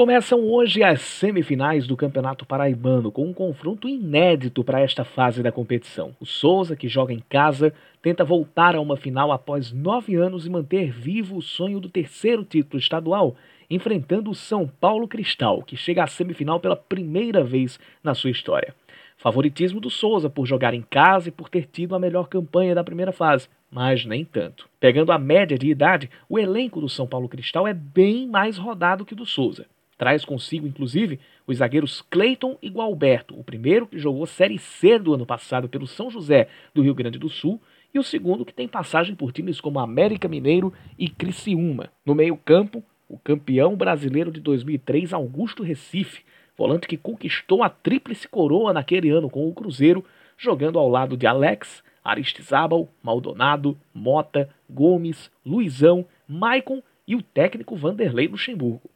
Começam hoje as semifinais do Campeonato Paraibano, com um confronto inédito para esta fase da competição. O Souza, que joga em casa, tenta voltar a uma final após nove anos e manter vivo o sonho do terceiro título estadual, enfrentando o São Paulo Cristal, que chega à semifinal pela primeira vez na sua história. Favoritismo do Souza por jogar em casa e por ter tido a melhor campanha da primeira fase, mas nem tanto. Pegando a média de idade, o elenco do São Paulo Cristal é bem mais rodado que o do Souza. Traz consigo, inclusive, os zagueiros Cleiton e Gualberto, o primeiro que jogou Série C do ano passado pelo São José do Rio Grande do Sul e o segundo que tem passagem por times como América Mineiro e Criciúma. No meio-campo, o campeão brasileiro de 2003, Augusto Recife, volante que conquistou a tríplice coroa naquele ano com o Cruzeiro, jogando ao lado de Alex, Aristizábal, Maldonado, Mota, Gomes, Luizão, Maicon e o técnico Vanderlei Luxemburgo.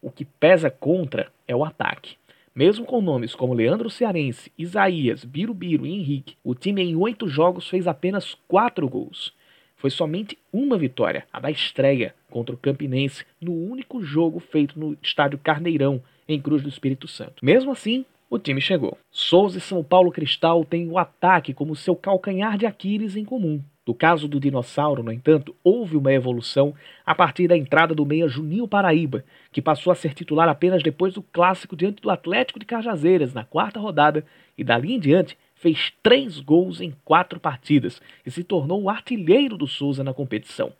O que pesa contra é o ataque. Mesmo com nomes como Leandro Cearense, Isaías, Birubiru e Henrique, o time em oito jogos fez apenas quatro gols. Foi somente uma vitória, a da estreia, contra o Campinense, no único jogo feito no estádio Carneirão, em Cruz do Espírito Santo. Mesmo assim, o time chegou. Souza e São Paulo Cristal têm o ataque como seu calcanhar de Aquiles em comum. No caso do dinossauro, no entanto, houve uma evolução a partir da entrada do meia Juninho Paraíba, que passou a ser titular apenas depois do clássico diante do Atlético de Cajazeiras na quarta rodada e dali em diante fez três gols em quatro partidas e se tornou o artilheiro do Souza na competição.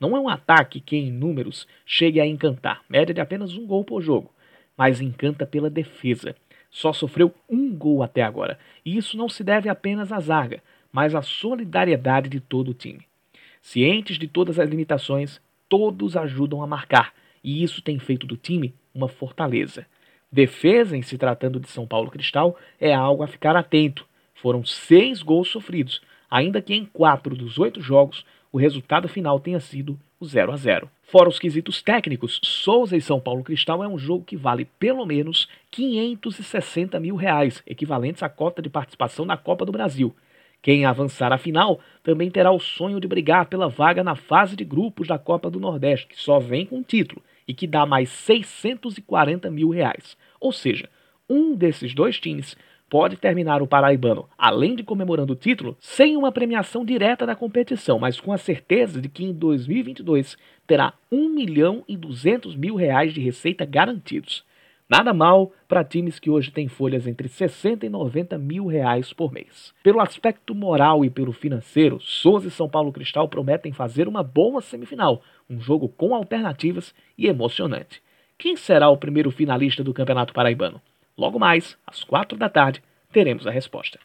Não é um ataque que, em números, chegue a encantar, média de apenas um gol por jogo, mas encanta pela defesa. Só sofreu um gol até agora, e isso não se deve apenas à zaga, mas a solidariedade de todo o time. Cientes de todas as limitações, todos ajudam a marcar, e isso tem feito do time uma fortaleza. Defesa, em se tratando de São Paulo Cristal, é algo a ficar atento. Foram seis gols sofridos, ainda que em quatro dos oito jogos o resultado final tenha sido o 0 a 0. Fora os quesitos técnicos, Souza e São Paulo Cristal é um jogo que vale pelo menos 560 mil reais, equivalentes à cota de participação na Copa do Brasil. Quem avançar à final também terá o sonho de brigar pela vaga na fase de grupos da Copa do Nordeste, que só vem com título e que dá mais 640 mil reais. Ou seja, um desses dois times pode terminar o Paraibano, além de comemorando o título, sem uma premiação direta da competição, mas com a certeza de que em 2022 terá 1 milhão e 200 mil reais de receita garantidos. Nada mal para times que hoje têm folhas entre 60 e 90 mil reais por mês. Pelo aspecto moral e pelo financeiro, Souza e São Paulo Cristal prometem fazer uma boa semifinal, um jogo com alternativas e emocionante. Quem será o primeiro finalista do Campeonato Paraibano? Logo mais, às quatro da tarde, teremos a resposta.